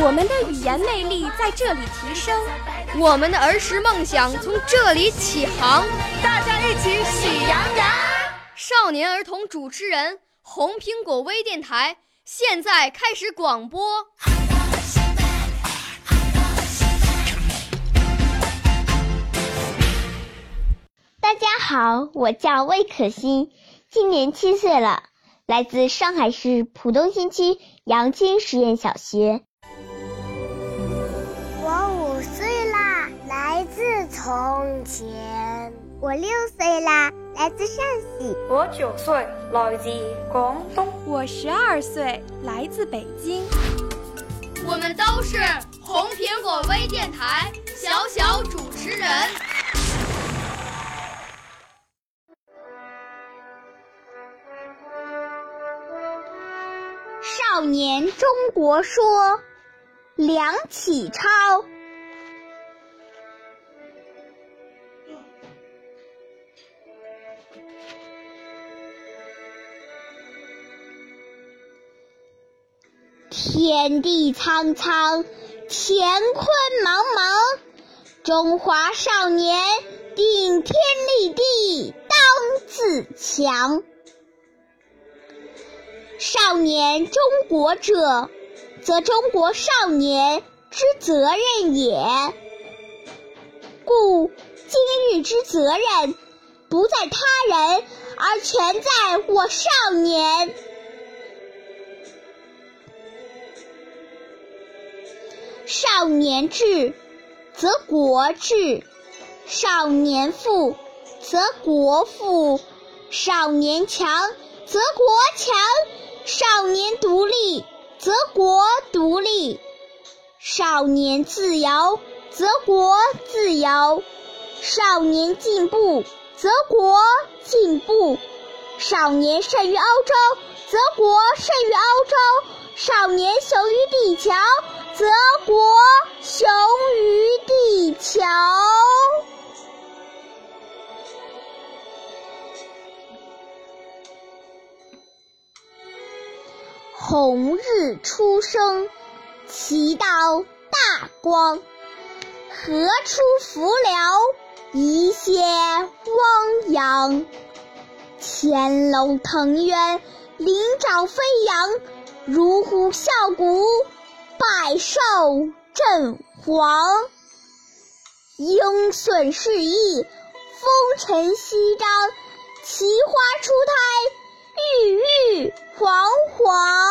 我们的语言魅力在这里提升，我们的儿时梦想从这里起航。大家一起喜羊羊。少年儿童主持人，红苹果微电台现在开始广播。大家好，我叫魏可欣，今年七岁了，来自上海市浦东新区杨青实验小学。我五岁啦，来自从前。我六岁啦，来自陕西。我九岁，来自广东。我十二岁，来自北京。我们都是红苹果微电台小小主持人。少年中国说，梁启超。天地苍苍，乾坤茫茫，中华少年顶天立地当自强。少年中国者，则中国少年之责任也。故今日之责任，不在他人，而全在我少年。少年智，则国智；少年富，则国富；少年强，则国强；少年独立，则国独立；少年自由，则国自由；少年进步，则国进步；少年胜于欧洲，则国胜于欧洲；少年雄于地球。则国雄于地球。红日初升，其道大光。何出伏辽，一泻汪洋。潜龙腾渊，鳞爪飞扬，如虎啸谷。百兽震惶，鹰隼试翼，风尘翕张，奇花初胎，郁郁皇皇。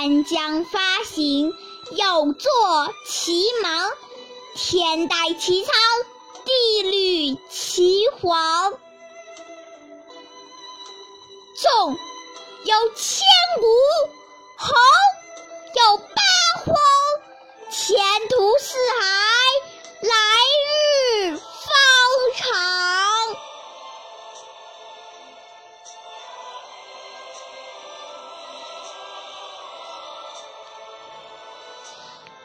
干将发行，有作其芒，天戴其苍，地履其黄。纵有千古横，有八荒，前途似海，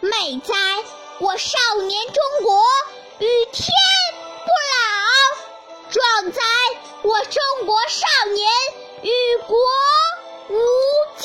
美哉，我少年中国与天不老；壮哉，我中国少年。与国无疆。